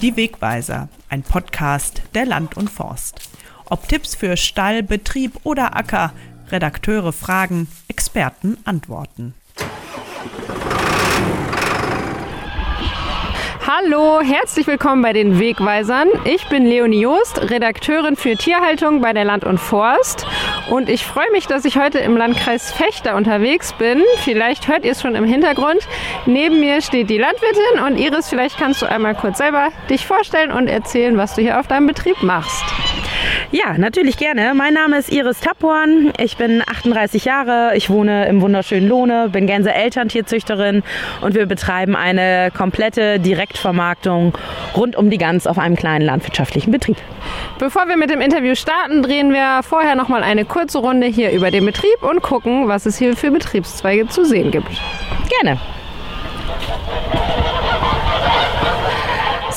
Die Wegweiser, ein Podcast der Land und Forst. Ob Tipps für Stall, Betrieb oder Acker, Redakteure fragen, Experten antworten. Hallo, herzlich willkommen bei den Wegweisern. Ich bin Leonie Joost, Redakteurin für Tierhaltung bei der Land und Forst. Und ich freue mich, dass ich heute im Landkreis Fechter unterwegs bin. Vielleicht hört ihr es schon im Hintergrund. Neben mir steht die Landwirtin und Iris, vielleicht kannst du einmal kurz selber dich vorstellen und erzählen, was du hier auf deinem Betrieb machst. Ja, natürlich gerne. Mein Name ist Iris Taporn. Ich bin 38 Jahre. Ich wohne im wunderschönen Lohne, bin Gänse Elterntierzüchterin und wir betreiben eine komplette Direktvermarktung rund um die Gans auf einem kleinen landwirtschaftlichen Betrieb. Bevor wir mit dem Interview starten, drehen wir vorher noch mal eine kurze Runde hier über den Betrieb und gucken, was es hier für Betriebszweige zu sehen gibt. Gerne.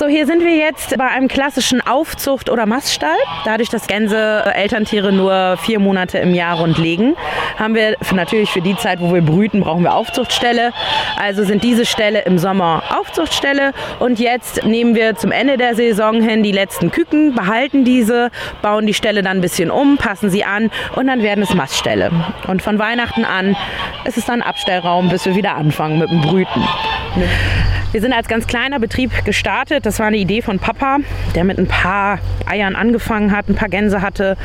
So, hier sind wir jetzt bei einem klassischen Aufzucht- oder Maststall. Dadurch, dass Gänse äh, Elterntiere nur vier Monate im Jahr rund legen, haben wir natürlich für die Zeit, wo wir brüten, brauchen wir Aufzuchtställe. Also sind diese Ställe im Sommer Aufzuchtställe und jetzt nehmen wir zum Ende der Saison hin die letzten Küken, behalten diese, bauen die Ställe dann ein bisschen um, passen sie an und dann werden es Mastställe. Und von Weihnachten an ist es dann Abstellraum, bis wir wieder anfangen mit dem Brüten. Wir sind als ganz kleiner Betrieb gestartet. Das war eine Idee von Papa, der mit ein paar Eiern angefangen hat, ein paar Gänse hatte,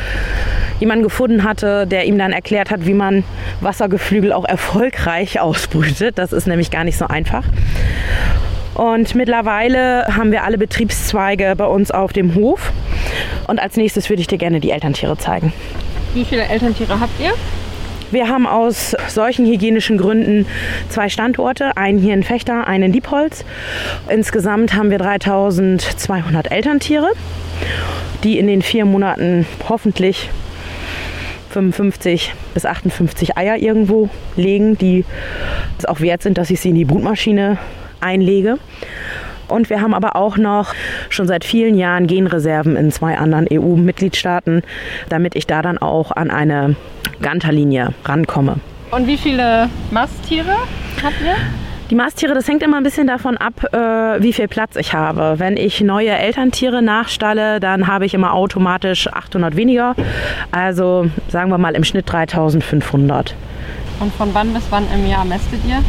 jemanden gefunden hatte, der ihm dann erklärt hat, wie man Wassergeflügel auch erfolgreich ausbrütet. Das ist nämlich gar nicht so einfach. Und mittlerweile haben wir alle Betriebszweige bei uns auf dem Hof. Und als nächstes würde ich dir gerne die Elterntiere zeigen. Wie viele Elterntiere habt ihr? Wir haben aus solchen hygienischen Gründen zwei Standorte, einen hier in Fechter, einen in Diepholz. Insgesamt haben wir 3200 Elterntiere, die in den vier Monaten hoffentlich 55 bis 58 Eier irgendwo legen, die es auch wert sind, dass ich sie in die Brutmaschine einlege. Und wir haben aber auch noch schon seit vielen Jahren Genreserven in zwei anderen EU-Mitgliedstaaten, damit ich da dann auch an eine Ganterlinie rankomme. Und wie viele Masttiere habt ihr? Die Masttiere, das hängt immer ein bisschen davon ab, äh, wie viel Platz ich habe. Wenn ich neue Elterntiere nachstalle, dann habe ich immer automatisch 800 weniger. Also sagen wir mal im Schnitt 3500. Und von wann bis wann im Jahr mästet ihr?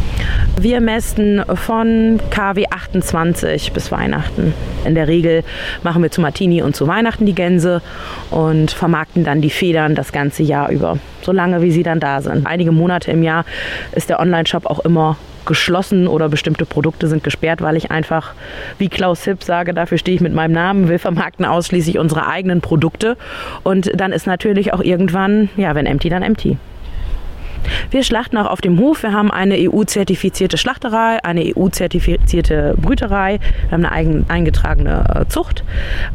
Wir mästen von KW 28 bis Weihnachten. In der Regel machen wir zu Martini und zu Weihnachten die Gänse und vermarkten dann die Federn das ganze Jahr über, solange wie sie dann da sind. Einige Monate im Jahr ist der Online-Shop auch immer geschlossen oder bestimmte Produkte sind gesperrt, weil ich einfach, wie Klaus Hipp sage, dafür stehe ich mit meinem Namen, wir vermarkten ausschließlich unsere eigenen Produkte. Und dann ist natürlich auch irgendwann, ja, wenn empty, dann empty. Wir schlachten auch auf dem Hof. Wir haben eine EU-zertifizierte Schlachterei, eine EU-zertifizierte Brüterei, wir haben eine eigen, eingetragene äh, Zucht.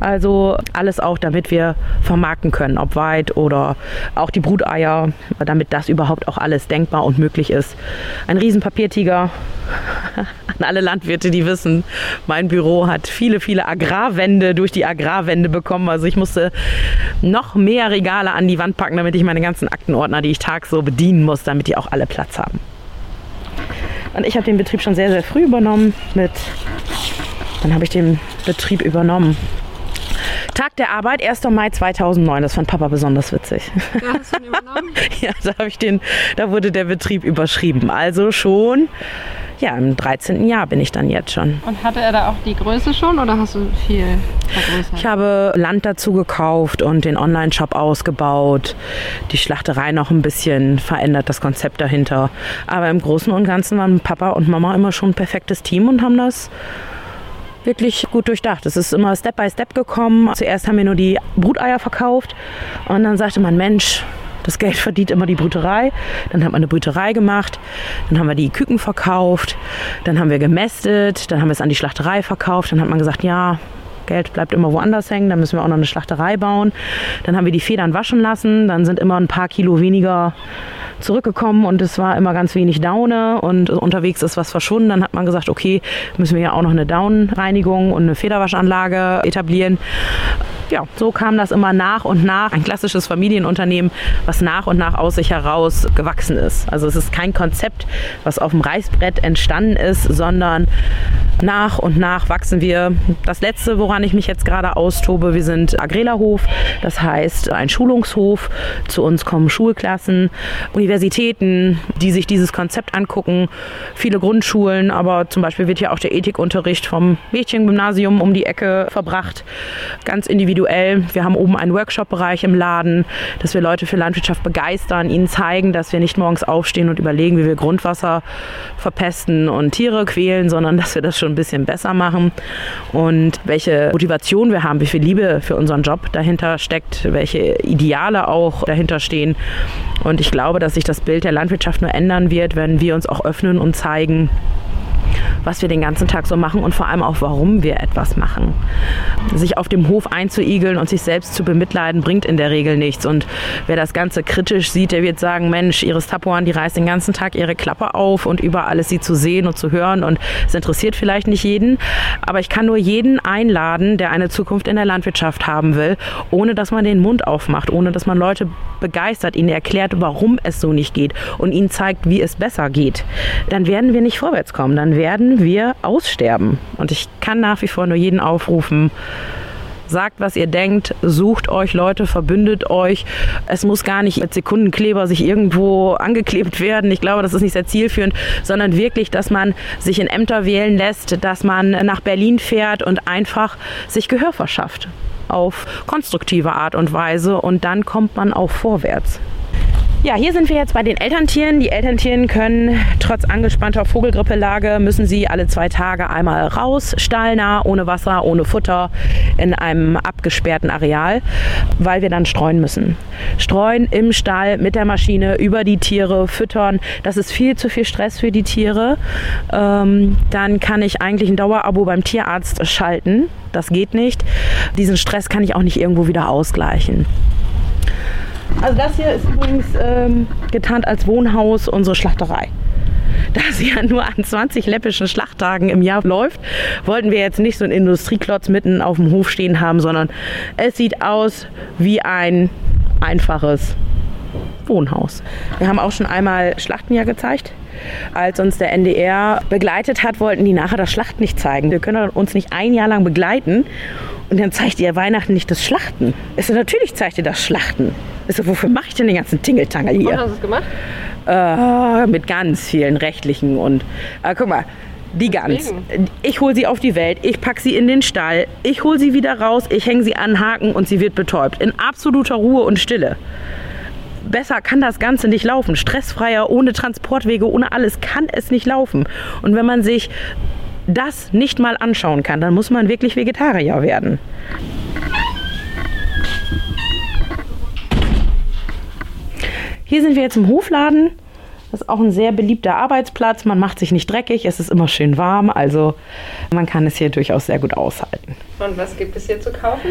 Also alles auch, damit wir vermarkten können, ob weit oder auch die Bruteier, damit das überhaupt auch alles denkbar und möglich ist. Ein Riesenpapiertiger an alle Landwirte, die wissen, mein Büro hat viele, viele Agrarwände durch die Agrarwände bekommen. Also ich musste noch mehr Regale an die Wand packen, damit ich meine ganzen Aktenordner, die ich tags so bedienen muss, damit die auch alle Platz haben. Und ich habe den Betrieb schon sehr, sehr früh übernommen. Mit, dann habe ich den Betrieb übernommen. Tag der Arbeit, 1. Mai 2009. Das fand Papa besonders witzig. Ja, hast du ihn übernommen? ja, da, habe ich den, da wurde der Betrieb überschrieben. Also schon ja, im 13. Jahr bin ich dann jetzt schon. Und hatte er da auch die Größe schon oder hast du viel vergrößert? Ich habe Land dazu gekauft und den Online-Shop ausgebaut, die Schlachterei noch ein bisschen verändert, das Konzept dahinter. Aber im Großen und Ganzen waren Papa und Mama immer schon ein perfektes Team und haben das wirklich gut durchdacht. Es ist immer Step by Step gekommen. Zuerst haben wir nur die Bruteier verkauft und dann sagte man, Mensch, das Geld verdient immer die Brüterei. Dann hat man eine Brüterei gemacht. Dann haben wir die Küken verkauft. Dann haben wir gemästet. Dann haben wir es an die Schlachterei verkauft. Dann hat man gesagt, ja, Geld bleibt immer woanders hängen, dann müssen wir auch noch eine Schlachterei bauen. Dann haben wir die Federn waschen lassen, dann sind immer ein paar Kilo weniger zurückgekommen und es war immer ganz wenig Daune und unterwegs ist was verschwunden. Dann hat man gesagt, okay, müssen wir ja auch noch eine Daunenreinigung und eine Federwaschanlage etablieren ja, so kam das immer nach und nach. Ein klassisches Familienunternehmen, was nach und nach aus sich heraus gewachsen ist. Also es ist kein Konzept, was auf dem Reißbrett entstanden ist, sondern nach und nach wachsen wir. Das letzte, woran ich mich jetzt gerade austobe, wir sind Agrela-Hof, das heißt ein Schulungshof. Zu uns kommen Schulklassen, Universitäten, die sich dieses Konzept angucken, viele Grundschulen, aber zum Beispiel wird hier auch der Ethikunterricht vom Mädchengymnasium um die Ecke verbracht, ganz individuell. Wir haben oben einen Workshop-Bereich im Laden, dass wir Leute für Landwirtschaft begeistern, ihnen zeigen, dass wir nicht morgens aufstehen und überlegen, wie wir Grundwasser verpesten und Tiere quälen, sondern dass wir das schon ein bisschen besser machen und welche Motivation wir haben, wie viel Liebe für unseren Job dahinter steckt, welche Ideale auch dahinter stehen. Und ich glaube, dass sich das Bild der Landwirtschaft nur ändern wird, wenn wir uns auch öffnen und zeigen, was wir den ganzen Tag so machen und vor allem auch, warum wir etwas machen. Sich auf dem Hof einzuigeln und sich selbst zu bemitleiden, bringt in der Regel nichts. Und wer das Ganze kritisch sieht, der wird sagen, Mensch, Iris Tapuan, die reißt den ganzen Tag ihre Klappe auf und überall ist sie zu sehen und zu hören und es interessiert vielleicht nicht jeden. Aber ich kann nur jeden einladen, der eine Zukunft in der Landwirtschaft haben will, ohne dass man den Mund aufmacht, ohne dass man Leute begeistert, ihnen erklärt, warum es so nicht geht und ihnen zeigt, wie es besser geht. Dann werden wir nicht vorwärts kommen. Dann werden wir aussterben. Und ich kann nach wie vor nur jeden aufrufen, sagt, was ihr denkt, sucht euch Leute, verbündet euch. Es muss gar nicht mit Sekundenkleber sich irgendwo angeklebt werden. Ich glaube, das ist nicht sehr zielführend, sondern wirklich, dass man sich in Ämter wählen lässt, dass man nach Berlin fährt und einfach sich Gehör verschafft auf konstruktive Art und Weise und dann kommt man auch vorwärts. Ja, hier sind wir jetzt bei den Elterntieren. Die Elterntieren können trotz angespannter Vogelgrippelage müssen sie alle zwei Tage einmal raus, stallnah, ohne Wasser, ohne Futter, in einem abgesperrten Areal, weil wir dann streuen müssen. Streuen im Stall mit der Maschine über die Tiere, füttern. Das ist viel zu viel Stress für die Tiere. Ähm, dann kann ich eigentlich ein Dauerabo beim Tierarzt schalten. Das geht nicht. Diesen Stress kann ich auch nicht irgendwo wieder ausgleichen. Also das hier ist übrigens ähm, getarnt als Wohnhaus unsere Schlachterei. Da sie ja nur an 20 läppischen Schlachttagen im Jahr läuft, wollten wir jetzt nicht so einen Industrieklotz mitten auf dem Hof stehen haben, sondern es sieht aus wie ein einfaches Wohnhaus. Wir haben auch schon einmal Schlachten ja gezeigt. Als uns der NDR begleitet hat, wollten die nachher das Schlachten nicht zeigen. Wir können uns nicht ein Jahr lang begleiten und dann zeigt ihr Weihnachten nicht das Schlachten. Ich so, natürlich zeigt ihr das Schlachten. Ich so, wofür mache ich denn den ganzen Tingeltangel hier? Und hast du es gemacht? Äh, mit ganz vielen rechtlichen und. Äh, guck mal, die Gans. Ich hole sie auf die Welt, ich packe sie in den Stall, ich hole sie wieder raus, ich hänge sie an Haken und sie wird betäubt. In absoluter Ruhe und Stille. Besser kann das Ganze nicht laufen. Stressfreier, ohne Transportwege, ohne alles kann es nicht laufen. Und wenn man sich das nicht mal anschauen kann, dann muss man wirklich Vegetarier werden. Hier sind wir jetzt im Hofladen. Das ist auch ein sehr beliebter Arbeitsplatz. Man macht sich nicht dreckig, es ist immer schön warm, also man kann es hier durchaus sehr gut aushalten. Und was gibt es hier zu kaufen?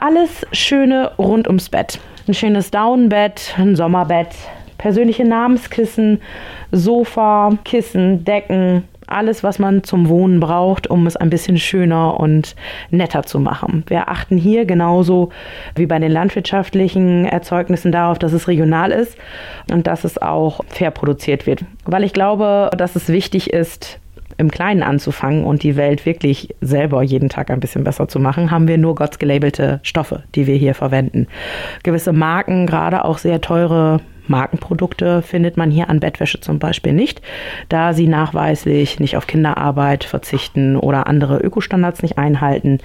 Alles Schöne rund ums Bett. Ein schönes Daunenbett, ein Sommerbett, persönliche Namenskissen, Sofa, Kissen, Decken, alles, was man zum Wohnen braucht, um es ein bisschen schöner und netter zu machen. Wir achten hier genauso wie bei den landwirtschaftlichen Erzeugnissen darauf, dass es regional ist und dass es auch fair produziert wird. Weil ich glaube, dass es wichtig ist, im Kleinen anzufangen und die Welt wirklich selber jeden Tag ein bisschen besser zu machen, haben wir nur Gotts gelabelte Stoffe, die wir hier verwenden. Gewisse Marken, gerade auch sehr teure Markenprodukte findet man hier an Bettwäsche zum Beispiel nicht, da sie nachweislich nicht auf Kinderarbeit verzichten oder andere Ökostandards nicht einhalten.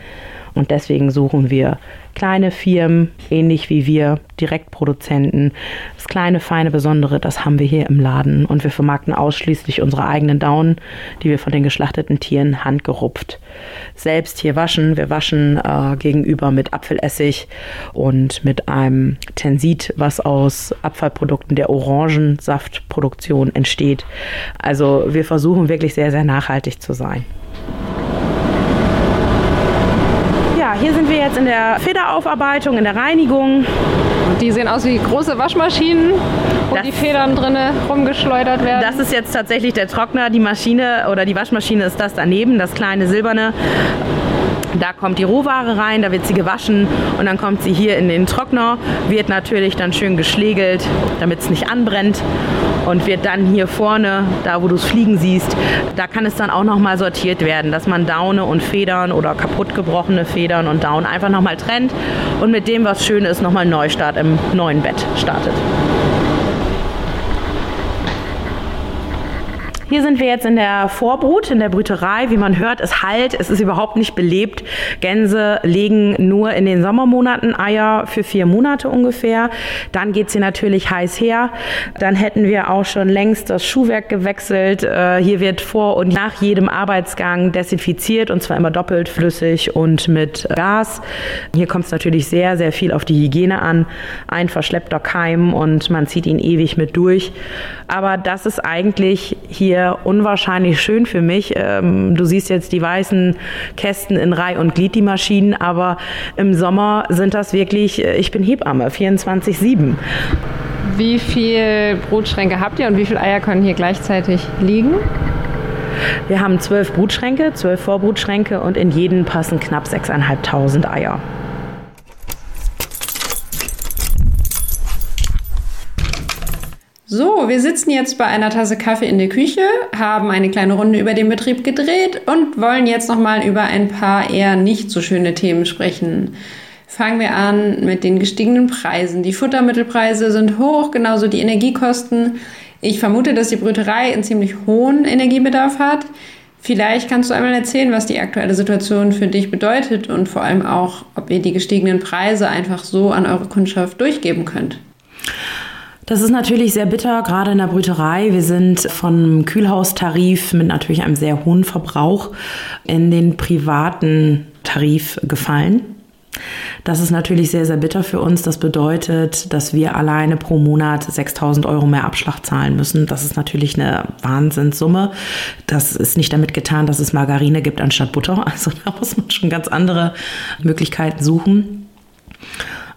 Und deswegen suchen wir kleine Firmen, ähnlich wie wir, Direktproduzenten. Das kleine, feine, besondere, das haben wir hier im Laden. Und wir vermarkten ausschließlich unsere eigenen Daunen, die wir von den geschlachteten Tieren handgerupft selbst hier waschen. Wir waschen äh, gegenüber mit Apfelessig und mit einem Tensit, was aus Abfallprodukten der Orangensaftproduktion entsteht. Also wir versuchen wirklich sehr, sehr nachhaltig zu sein. Hier sind wir jetzt in der Federaufarbeitung, in der Reinigung. Die sehen aus wie große Waschmaschinen, wo Das- die Federn drinne rumgeschleudert werden. Das ist jetzt tatsächlich der Trockner. Die Maschine oder die Waschmaschine ist das daneben, das kleine silberne. Da kommt die Rohware rein, da wird sie gewaschen und dann kommt sie hier in den Trockner, wird natürlich dann schön geschlägelt, damit es nicht anbrennt und wird dann hier vorne, da wo du es fliegen siehst, da kann es dann auch nochmal sortiert werden, dass man Daune und Federn oder kaputtgebrochene Federn und Daun einfach nochmal trennt und mit dem, was schön ist, nochmal Neustart im neuen Bett startet. Hier sind wir jetzt in der Vorbrut, in der Brüterei. Wie man hört, es halt, es ist überhaupt nicht belebt. Gänse legen nur in den Sommermonaten Eier für vier Monate ungefähr. Dann geht sie natürlich heiß her. Dann hätten wir auch schon längst das Schuhwerk gewechselt. Äh, Hier wird vor und nach jedem Arbeitsgang desinfiziert und zwar immer doppelt flüssig und mit Gas. Hier kommt es natürlich sehr, sehr viel auf die Hygiene an. Ein verschleppter Keim und man zieht ihn ewig mit durch. Aber das ist eigentlich hier unwahrscheinlich schön für mich. Ähm, du siehst jetzt die weißen Kästen in Reih und Glied, die Maschinen, aber im Sommer sind das wirklich, äh, ich bin Hebamme, 24-7. wie viel Brutschränke habt ihr und wie viele Eier können hier gleichzeitig liegen? Wir haben zwölf Brutschränke, zwölf Vorbrutschränke und in jeden passen knapp 6.500 Eier. So, wir sitzen jetzt bei einer Tasse Kaffee in der Küche, haben eine kleine Runde über den Betrieb gedreht und wollen jetzt nochmal über ein paar eher nicht so schöne Themen sprechen. Fangen wir an mit den gestiegenen Preisen. Die Futtermittelpreise sind hoch, genauso die Energiekosten. Ich vermute, dass die Brüterei einen ziemlich hohen Energiebedarf hat. Vielleicht kannst du einmal erzählen, was die aktuelle Situation für dich bedeutet und vor allem auch, ob ihr die gestiegenen Preise einfach so an eure Kundschaft durchgeben könnt. Das ist natürlich sehr bitter, gerade in der Brüterei. Wir sind vom Kühlhaustarif mit natürlich einem sehr hohen Verbrauch in den privaten Tarif gefallen. Das ist natürlich sehr, sehr bitter für uns. Das bedeutet, dass wir alleine pro Monat 6000 Euro mehr Abschlag zahlen müssen. Das ist natürlich eine Wahnsinnssumme. Das ist nicht damit getan, dass es Margarine gibt anstatt Butter. Also da muss man schon ganz andere Möglichkeiten suchen.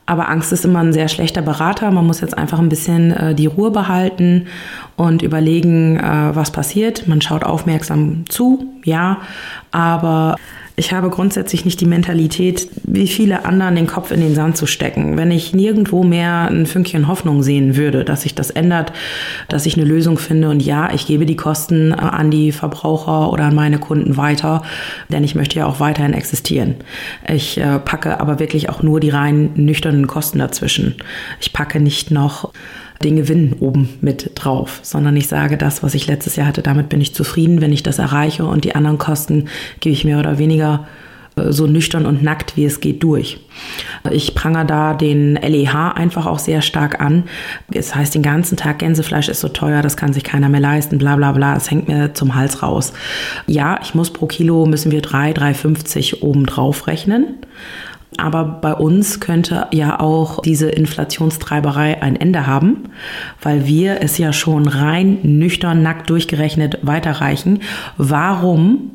Aber Angst ist immer ein sehr schlechter Berater. Man muss jetzt einfach ein bisschen äh, die Ruhe behalten und überlegen, äh, was passiert. Man schaut aufmerksam zu, ja, aber ich habe grundsätzlich nicht die Mentalität, wie viele anderen den Kopf in den Sand zu stecken. Wenn ich nirgendwo mehr ein Fünkchen Hoffnung sehen würde, dass sich das ändert, dass ich eine Lösung finde und ja, ich gebe die Kosten äh, an die Verbraucher oder an meine Kunden weiter, denn ich möchte ja auch weiterhin existieren. Ich äh, packe aber wirklich auch nur die rein nüchternen Kosten dazwischen. Ich packe nicht noch den Gewinn oben mit drauf, sondern ich sage, das, was ich letztes Jahr hatte, damit bin ich zufrieden, wenn ich das erreiche und die anderen Kosten gebe ich mehr oder weniger äh, so nüchtern und nackt, wie es geht, durch. Ich prangere da den LEH einfach auch sehr stark an. Es heißt den ganzen Tag, Gänsefleisch ist so teuer, das kann sich keiner mehr leisten, bla bla bla, es hängt mir zum Hals raus. Ja, ich muss pro Kilo, müssen wir 3, 3,50 oben drauf rechnen. Aber bei uns könnte ja auch diese Inflationstreiberei ein Ende haben, weil wir es ja schon rein nüchtern, nackt durchgerechnet weiterreichen. Warum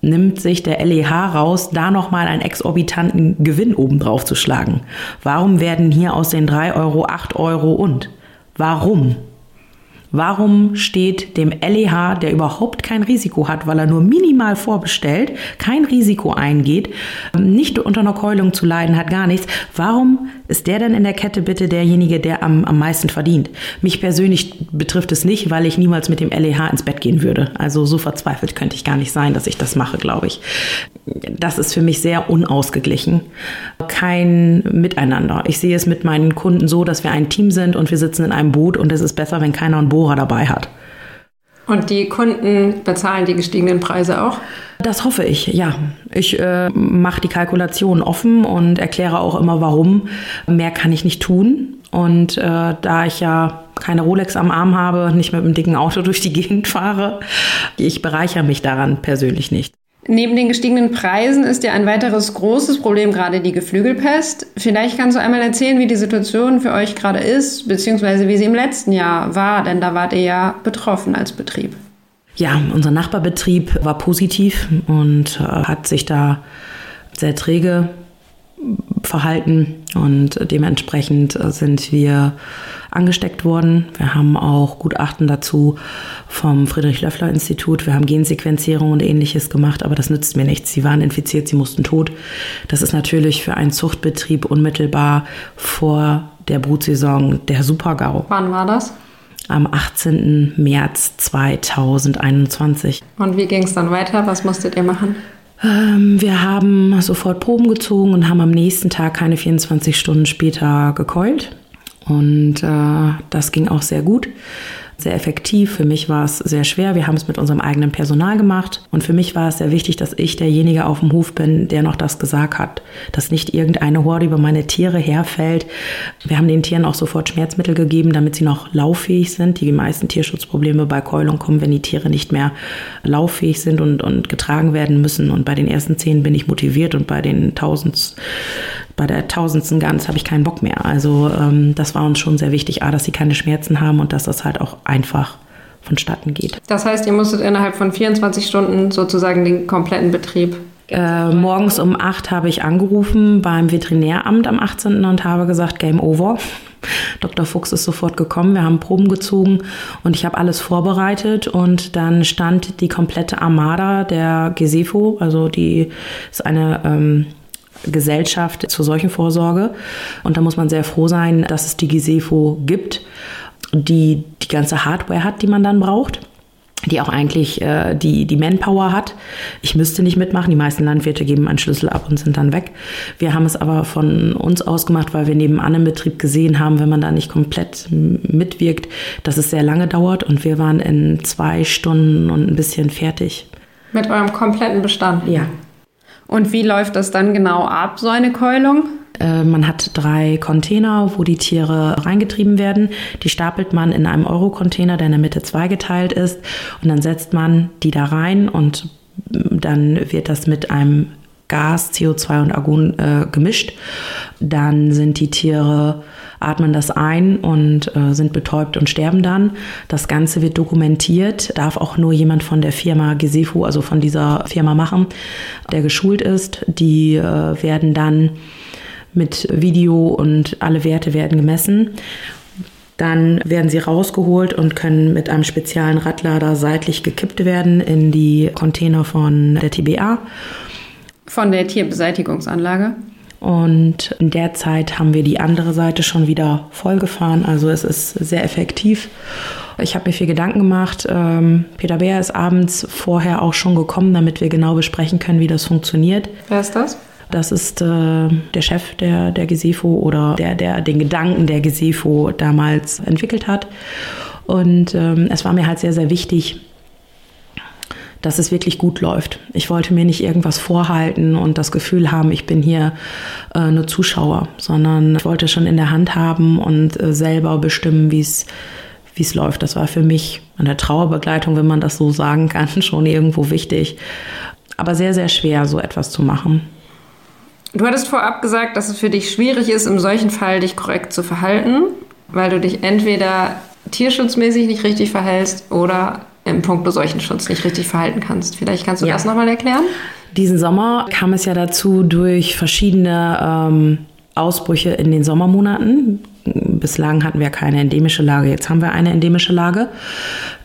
nimmt sich der LEH raus, da nochmal einen exorbitanten Gewinn obendrauf zu schlagen? Warum werden hier aus den 3 Euro 8 Euro und? Warum? Warum steht dem LEH, der überhaupt kein Risiko hat, weil er nur minimal vorbestellt, kein Risiko eingeht, nicht unter einer Keulung zu leiden hat, gar nichts, warum ist der denn in der Kette bitte derjenige, der am, am meisten verdient? Mich persönlich betrifft es nicht, weil ich niemals mit dem LEH ins Bett gehen würde. Also so verzweifelt könnte ich gar nicht sein, dass ich das mache, glaube ich. Das ist für mich sehr unausgeglichen. Kein Miteinander. Ich sehe es mit meinen Kunden so, dass wir ein Team sind und wir sitzen in einem Boot und es ist besser, wenn keiner einen Bohrer dabei hat. Und die Kunden bezahlen die gestiegenen Preise auch? Das hoffe ich, ja. Ich äh, mache die Kalkulation offen und erkläre auch immer, warum. Mehr kann ich nicht tun. Und äh, da ich ja keine Rolex am Arm habe, nicht mit einem dicken Auto durch die Gegend fahre, ich bereichere mich daran persönlich nicht. Neben den gestiegenen Preisen ist ja ein weiteres großes Problem gerade die Geflügelpest. Vielleicht kannst du einmal erzählen, wie die Situation für euch gerade ist, beziehungsweise wie sie im letzten Jahr war, denn da wart ihr ja betroffen als Betrieb. Ja, unser Nachbarbetrieb war positiv und äh, hat sich da sehr träge verhalten und dementsprechend sind wir angesteckt worden. Wir haben auch Gutachten dazu vom Friedrich-Löffler-Institut. Wir haben Gensequenzierung und ähnliches gemacht, aber das nützt mir nichts. Sie waren infiziert, sie mussten tot. Das ist natürlich für einen Zuchtbetrieb unmittelbar vor der Brutsaison der Super-GAU. Wann war das? Am 18. März 2021. Und wie ging es dann weiter? Was musstet ihr machen? Ähm, wir haben sofort Proben gezogen und haben am nächsten Tag keine 24 Stunden später gekeult. Und äh, das ging auch sehr gut sehr effektiv. Für mich war es sehr schwer. Wir haben es mit unserem eigenen Personal gemacht. Und für mich war es sehr wichtig, dass ich derjenige auf dem Hof bin, der noch das gesagt hat. Dass nicht irgendeine Horde über meine Tiere herfällt. Wir haben den Tieren auch sofort Schmerzmittel gegeben, damit sie noch lauffähig sind. Die meisten Tierschutzprobleme bei Keulung kommen, wenn die Tiere nicht mehr lauffähig sind und, und getragen werden müssen. Und bei den ersten zehn bin ich motiviert und bei den tausend bei der tausendsten Gans habe ich keinen Bock mehr. Also ähm, das war uns schon sehr wichtig, A, dass sie keine Schmerzen haben und dass das halt auch einfach vonstatten geht. Das heißt, ihr musstet innerhalb von 24 Stunden sozusagen den kompletten Betrieb äh, morgens um 8 habe ich angerufen beim Veterinäramt am 18. und habe gesagt, Game Over. Dr. Fuchs ist sofort gekommen, wir haben Proben gezogen und ich habe alles vorbereitet und dann stand die komplette Armada der Gesefo, also die ist eine ähm, Gesellschaft zur Seuchenvorsorge. Und da muss man sehr froh sein, dass es die Gisefo gibt, die die ganze Hardware hat, die man dann braucht die auch eigentlich äh, die, die Manpower hat. Ich müsste nicht mitmachen. Die meisten Landwirte geben einen Schlüssel ab und sind dann weg. Wir haben es aber von uns aus gemacht, weil wir nebenan im Betrieb gesehen haben, wenn man da nicht komplett mitwirkt, dass es sehr lange dauert. Und wir waren in zwei Stunden und ein bisschen fertig. Mit eurem kompletten Bestand? Ja. Und wie läuft das dann genau ab, so eine Keulung? Äh, man hat drei Container, wo die Tiere reingetrieben werden. Die stapelt man in einem Euro-Container, der in der Mitte zweigeteilt ist. Und dann setzt man die da rein und dann wird das mit einem Gas, CO2 und Argon äh, gemischt. Dann sind die Tiere atmen das ein und äh, sind betäubt und sterben dann. Das Ganze wird dokumentiert, darf auch nur jemand von der Firma Gesefu, also von dieser Firma machen, der geschult ist. Die äh, werden dann mit Video und alle Werte werden gemessen. Dann werden sie rausgeholt und können mit einem speziellen Radlader seitlich gekippt werden in die Container von der TBA. Von der Tierbeseitigungsanlage? Und in der Zeit haben wir die andere Seite schon wieder vollgefahren. Also es ist sehr effektiv. Ich habe mir viel Gedanken gemacht. Ähm, Peter Beer ist abends vorher auch schon gekommen, damit wir genau besprechen können, wie das funktioniert. Wer ist das? Das ist äh, der Chef der, der Gesefo oder der, der den Gedanken der Gesefo damals entwickelt hat. Und ähm, es war mir halt sehr, sehr wichtig, dass es wirklich gut läuft. Ich wollte mir nicht irgendwas vorhalten und das Gefühl haben, ich bin hier äh, nur Zuschauer, sondern ich wollte schon in der Hand haben und äh, selber bestimmen, wie es wie es läuft. Das war für mich an der Trauerbegleitung, wenn man das so sagen kann, schon irgendwo wichtig. Aber sehr, sehr schwer, so etwas zu machen. Du hattest vorab gesagt, dass es für dich schwierig ist, im solchen Fall dich korrekt zu verhalten, weil du dich entweder tierschutzmäßig nicht richtig verhältst oder im Punkto Seuchenschutz nicht richtig verhalten kannst. Vielleicht kannst du ja. das nochmal erklären? Diesen Sommer kam es ja dazu durch verschiedene ähm, Ausbrüche in den Sommermonaten. Bislang hatten wir keine endemische Lage, jetzt haben wir eine endemische Lage.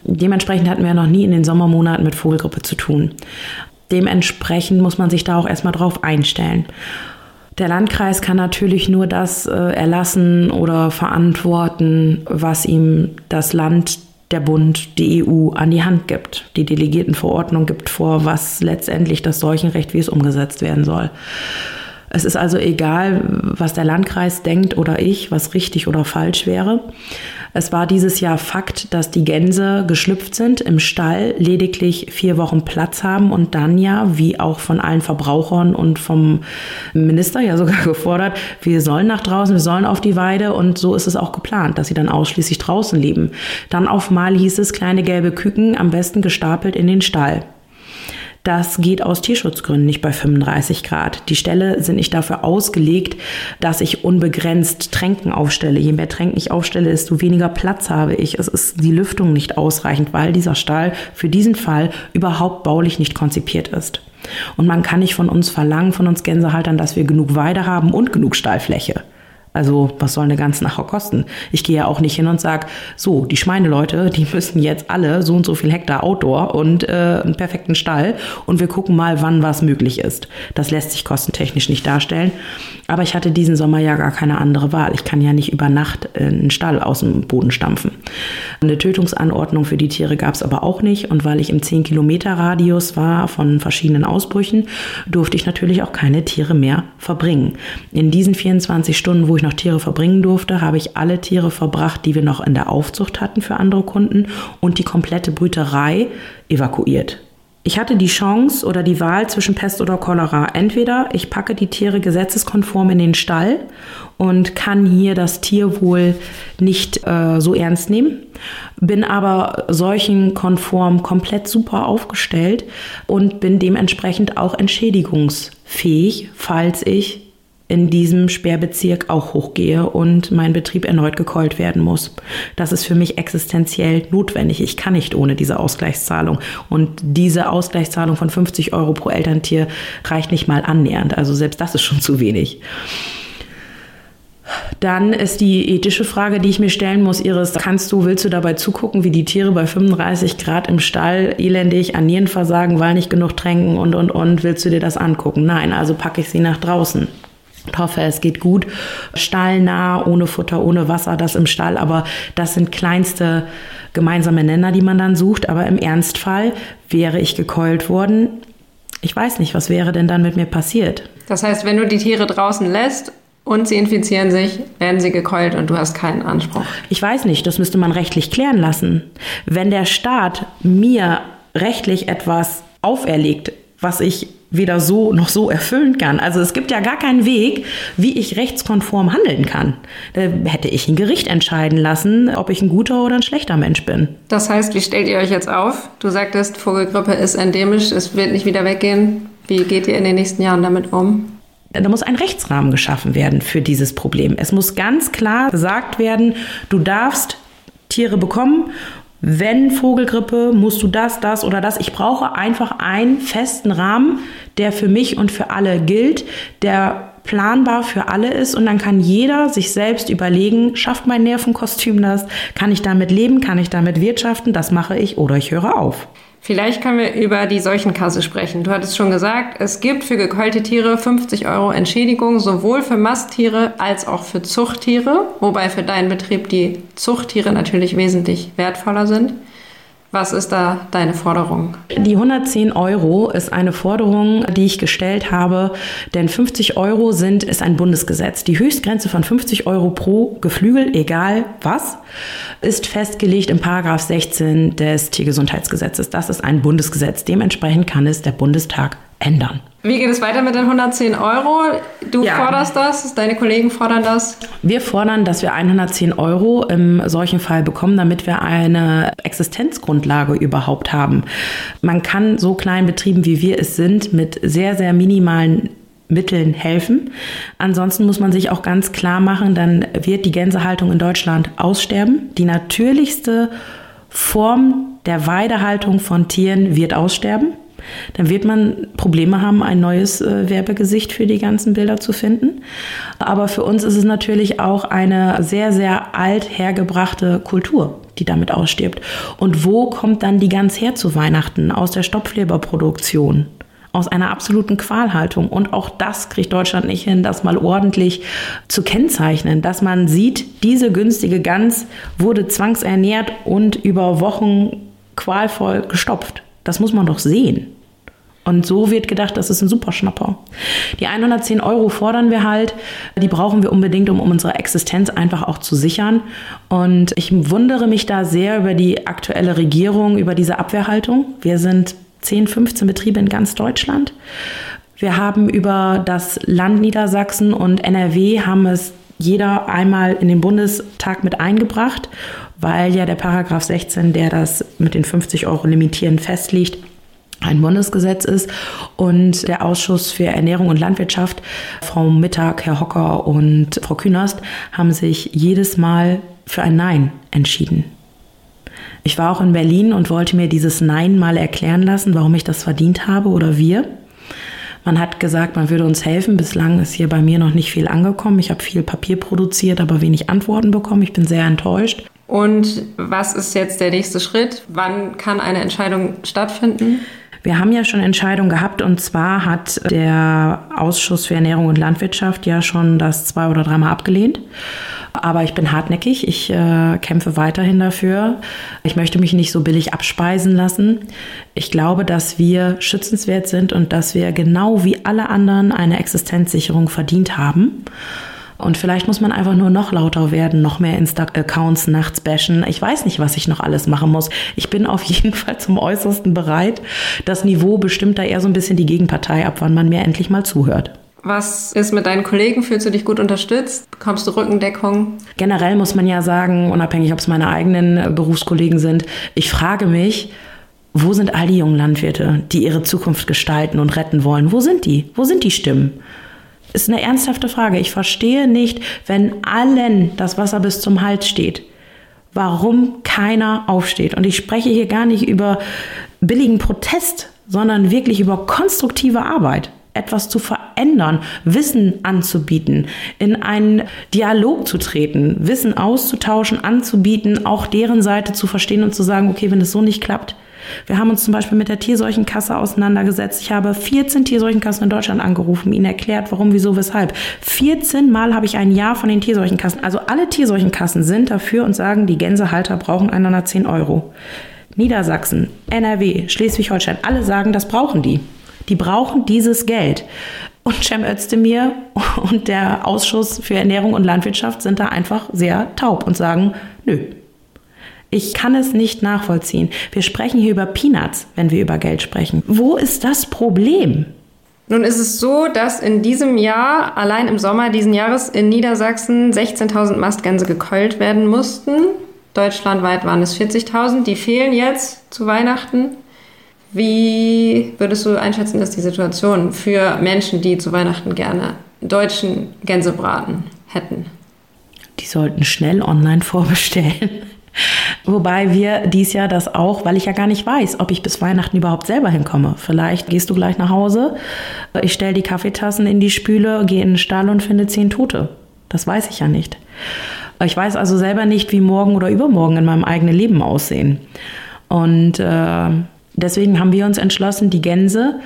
Dementsprechend hatten wir noch nie in den Sommermonaten mit Vogelgrippe zu tun. Dementsprechend muss man sich da auch erstmal drauf einstellen. Der Landkreis kann natürlich nur das äh, erlassen oder verantworten, was ihm das Land der Bund, die EU an die Hand gibt. Die Delegiertenverordnung gibt vor, was letztendlich das Seuchenrecht, wie es umgesetzt werden soll. Es ist also egal, was der Landkreis denkt oder ich, was richtig oder falsch wäre. Es war dieses Jahr Fakt, dass die Gänse geschlüpft sind, im Stall lediglich vier Wochen Platz haben und dann ja, wie auch von allen Verbrauchern und vom Minister ja sogar gefordert, wir sollen nach draußen, wir sollen auf die Weide und so ist es auch geplant, dass sie dann ausschließlich draußen leben. Dann auf Mal hieß es kleine gelbe Küken, am besten gestapelt in den Stall. Das geht aus Tierschutzgründen nicht bei 35 Grad. Die Ställe sind nicht dafür ausgelegt, dass ich unbegrenzt Tränken aufstelle. Je mehr Tränken ich aufstelle, desto weniger Platz habe ich. Es ist die Lüftung nicht ausreichend, weil dieser Stall für diesen Fall überhaupt baulich nicht konzipiert ist. Und man kann nicht von uns verlangen, von uns Gänsehaltern, dass wir genug Weide haben und genug Stallfläche. Also was soll eine ganze Nacher kosten? Ich gehe ja auch nicht hin und sage, so, die Schweineleute, die müssen jetzt alle so und so viel Hektar Outdoor und äh, einen perfekten Stall und wir gucken mal, wann was möglich ist. Das lässt sich kostentechnisch nicht darstellen. Aber ich hatte diesen Sommer ja gar keine andere Wahl. Ich kann ja nicht über Nacht einen Stall aus dem Boden stampfen. Eine Tötungsanordnung für die Tiere gab es aber auch nicht. Und weil ich im 10 Kilometer Radius war von verschiedenen Ausbrüchen, durfte ich natürlich auch keine Tiere mehr verbringen. In diesen 24 Stunden, wo ich noch Tiere verbringen durfte, habe ich alle Tiere verbracht, die wir noch in der Aufzucht hatten für andere Kunden und die komplette Brüterei evakuiert. Ich hatte die Chance oder die Wahl zwischen Pest oder Cholera. Entweder ich packe die Tiere gesetzeskonform in den Stall und kann hier das Tierwohl nicht äh, so ernst nehmen, bin aber seuchenkonform komplett super aufgestellt und bin dementsprechend auch entschädigungsfähig, falls ich in diesem Sperrbezirk auch hochgehe und mein Betrieb erneut gekeult werden muss. Das ist für mich existenziell notwendig. Ich kann nicht ohne diese Ausgleichszahlung. Und diese Ausgleichszahlung von 50 Euro pro Elterntier reicht nicht mal annähernd. Also selbst das ist schon zu wenig. Dann ist die ethische Frage, die ich mir stellen muss, Iris, kannst du, willst du dabei zugucken, wie die Tiere bei 35 Grad im Stall elendig an Nierenversagen, weil nicht genug tränken und, und, und, willst du dir das angucken? Nein, also packe ich sie nach draußen und hoffe, es geht gut. Stallnah, ohne Futter, ohne Wasser, das im Stall. Aber das sind kleinste gemeinsame Nenner, die man dann sucht. Aber im Ernstfall wäre ich gekeult worden. Ich weiß nicht, was wäre denn dann mit mir passiert? Das heißt, wenn du die Tiere draußen lässt und sie infizieren sich, werden sie gekeult und du hast keinen Anspruch. Ich weiß nicht, das müsste man rechtlich klären lassen. Wenn der Staat mir rechtlich etwas auferlegt, was ich weder so noch so erfüllen kann. Also es gibt ja gar keinen Weg, wie ich rechtskonform handeln kann. Da hätte ich ein Gericht entscheiden lassen, ob ich ein guter oder ein schlechter Mensch bin. Das heißt, wie stellt ihr euch jetzt auf? Du sagtest, Vogelgrippe ist endemisch, es wird nicht wieder weggehen. Wie geht ihr in den nächsten Jahren damit um? Da muss ein Rechtsrahmen geschaffen werden für dieses Problem. Es muss ganz klar gesagt werden, du darfst Tiere bekommen wenn Vogelgrippe, musst du das, das oder das. Ich brauche einfach einen festen Rahmen, der für mich und für alle gilt, der planbar für alle ist und dann kann jeder sich selbst überlegen, schafft mein Nervenkostüm das? Kann ich damit leben? Kann ich damit wirtschaften? Das mache ich oder ich höre auf. Vielleicht können wir über die Seuchenkasse sprechen. Du hattest schon gesagt, es gibt für gekeulte Tiere 50 Euro Entschädigung, sowohl für Masttiere als auch für Zuchttiere, wobei für deinen Betrieb die Zuchttiere natürlich wesentlich wertvoller sind. Was ist da deine Forderung? Die 110 Euro ist eine Forderung, die ich gestellt habe, denn 50 Euro sind, ist ein Bundesgesetz. Die Höchstgrenze von 50 Euro pro Geflügel, egal was, ist festgelegt im Paragraph 16 des Tiergesundheitsgesetzes. Das ist ein Bundesgesetz. Dementsprechend kann es der Bundestag ändern. Wie geht es weiter mit den 110 Euro? Du ja. forderst das, deine Kollegen fordern das? Wir fordern, dass wir 110 Euro im solchen Fall bekommen, damit wir eine Existenzgrundlage überhaupt haben. Man kann so kleinen Betrieben, wie wir es sind, mit sehr, sehr minimalen Mitteln helfen. Ansonsten muss man sich auch ganz klar machen, dann wird die Gänsehaltung in Deutschland aussterben. Die natürlichste Form der Weidehaltung von Tieren wird aussterben dann wird man Probleme haben, ein neues äh, Werbegesicht für die ganzen Bilder zu finden. Aber für uns ist es natürlich auch eine sehr, sehr alt hergebrachte Kultur, die damit ausstirbt. Und wo kommt dann die Gans her zu Weihnachten? Aus der Stopfleberproduktion aus einer absoluten Qualhaltung. Und auch das kriegt Deutschland nicht hin, das mal ordentlich zu kennzeichnen, dass man sieht, diese günstige Gans wurde zwangsernährt und über Wochen qualvoll gestopft. Das muss man doch sehen. Und so wird gedacht, das ist ein Superschnapper. Die 110 Euro fordern wir halt. Die brauchen wir unbedingt, um unsere Existenz einfach auch zu sichern. Und ich wundere mich da sehr über die aktuelle Regierung, über diese Abwehrhaltung. Wir sind 10, 15 Betriebe in ganz Deutschland. Wir haben über das Land Niedersachsen und NRW haben es jeder einmal in den Bundestag mit eingebracht, weil ja der Paragraph 16, der das mit den 50 Euro limitieren festlegt, ein Bundesgesetz ist und der Ausschuss für Ernährung und Landwirtschaft, Frau Mittag, Herr Hocker und Frau Künast, haben sich jedes Mal für ein Nein entschieden. Ich war auch in Berlin und wollte mir dieses Nein mal erklären lassen, warum ich das verdient habe oder wir. Man hat gesagt, man würde uns helfen. Bislang ist hier bei mir noch nicht viel angekommen. Ich habe viel Papier produziert, aber wenig Antworten bekommen. Ich bin sehr enttäuscht. Und was ist jetzt der nächste Schritt? Wann kann eine Entscheidung stattfinden? Wir haben ja schon Entscheidungen gehabt und zwar hat der Ausschuss für Ernährung und Landwirtschaft ja schon das zwei oder dreimal abgelehnt. Aber ich bin hartnäckig, ich äh, kämpfe weiterhin dafür. Ich möchte mich nicht so billig abspeisen lassen. Ich glaube, dass wir schützenswert sind und dass wir genau wie alle anderen eine Existenzsicherung verdient haben. Und vielleicht muss man einfach nur noch lauter werden, noch mehr Insta-Accounts nachts bashen. Ich weiß nicht, was ich noch alles machen muss. Ich bin auf jeden Fall zum Äußersten bereit. Das Niveau bestimmt da eher so ein bisschen die Gegenpartei ab, wann man mir endlich mal zuhört. Was ist mit deinen Kollegen? Fühlst du dich gut unterstützt? Bekommst du Rückendeckung? Generell muss man ja sagen, unabhängig, ob es meine eigenen Berufskollegen sind, ich frage mich, wo sind all die jungen Landwirte, die ihre Zukunft gestalten und retten wollen? Wo sind die? Wo sind die Stimmen? Ist eine ernsthafte Frage. Ich verstehe nicht, wenn allen das Wasser bis zum Hals steht, warum keiner aufsteht. Und ich spreche hier gar nicht über billigen Protest, sondern wirklich über konstruktive Arbeit etwas zu verändern, Wissen anzubieten, in einen Dialog zu treten, Wissen auszutauschen, anzubieten, auch deren Seite zu verstehen und zu sagen, okay, wenn es so nicht klappt, wir haben uns zum Beispiel mit der Tierseuchenkasse auseinandergesetzt. Ich habe 14 Tierseuchenkassen in Deutschland angerufen, ihnen erklärt, warum, wieso, weshalb. 14 Mal habe ich ein Ja von den Tierseuchenkassen. Also alle Tierseuchenkassen sind dafür und sagen, die Gänsehalter brauchen 110 Euro. Niedersachsen, NRW, Schleswig-Holstein, alle sagen, das brauchen die. Die brauchen dieses Geld. Und Cem Özdemir und der Ausschuss für Ernährung und Landwirtschaft sind da einfach sehr taub und sagen, nö, ich kann es nicht nachvollziehen. Wir sprechen hier über Peanuts, wenn wir über Geld sprechen. Wo ist das Problem? Nun ist es so, dass in diesem Jahr, allein im Sommer diesen Jahres, in Niedersachsen 16.000 Mastgänse gekeult werden mussten. Deutschlandweit waren es 40.000. Die fehlen jetzt zu Weihnachten. Wie würdest du einschätzen, ist die Situation für Menschen, die zu Weihnachten gerne deutschen Gänsebraten hätten? Die sollten schnell online vorbestellen. Wobei wir dies Jahr das auch, weil ich ja gar nicht weiß, ob ich bis Weihnachten überhaupt selber hinkomme. Vielleicht gehst du gleich nach Hause, ich stelle die Kaffeetassen in die Spüle, gehe in den Stall und finde zehn Tote. Das weiß ich ja nicht. Ich weiß also selber nicht, wie morgen oder übermorgen in meinem eigenen Leben aussehen. Und äh, deswegen haben wir uns entschlossen, die Gänse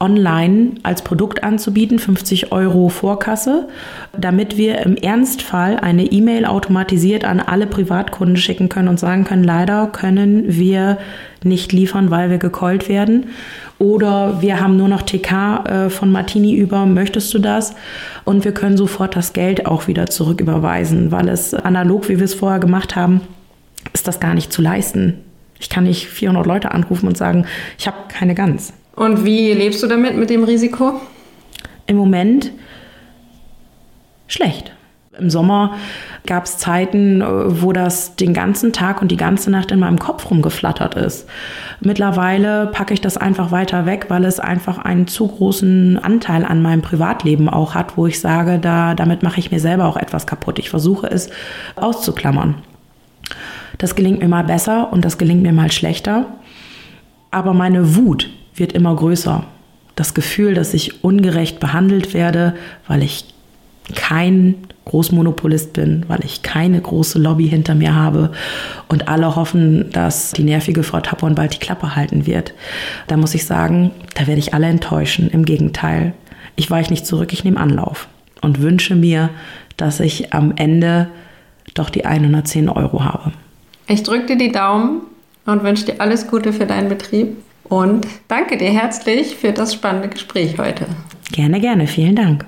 online als Produkt anzubieten, 50 Euro Vorkasse, damit wir im Ernstfall eine E-Mail automatisiert an alle Privatkunden schicken können und sagen können, leider können wir nicht liefern, weil wir gekeult werden. Oder wir haben nur noch TK äh, von Martini über, möchtest du das? Und wir können sofort das Geld auch wieder zurücküberweisen, weil es analog, wie wir es vorher gemacht haben, ist das gar nicht zu leisten. Ich kann nicht 400 Leute anrufen und sagen, ich habe keine Gans. Und wie lebst du damit, mit dem Risiko? Im Moment schlecht. Im Sommer gab es Zeiten, äh, wo das den ganzen Tag und die ganze Nacht in meinem Kopf rumgeflattert ist. Mittlerweile packe ich das einfach weiter weg, weil es einfach einen zu großen Anteil an meinem Privatleben auch hat, wo ich sage, da, damit mache ich mir selber auch etwas kaputt. Ich versuche es auszuklammern. Das gelingt mir mal besser und das gelingt mir mal schlechter. Aber meine Wut wird immer größer. Das Gefühl, dass ich ungerecht behandelt werde, weil ich kein Großmonopolist bin, weil ich keine große Lobby hinter mir habe und alle hoffen, dass die nervige Frau Tapporn bald die Klappe halten wird. Da muss ich sagen, da werde ich alle enttäuschen. Im Gegenteil, ich weiche nicht zurück, ich nehme Anlauf und wünsche mir, dass ich am Ende doch die 110 Euro habe. Ich drücke dir die Daumen und wünsche dir alles Gute für deinen Betrieb und danke dir herzlich für das spannende Gespräch heute. Gerne, gerne. Vielen Dank.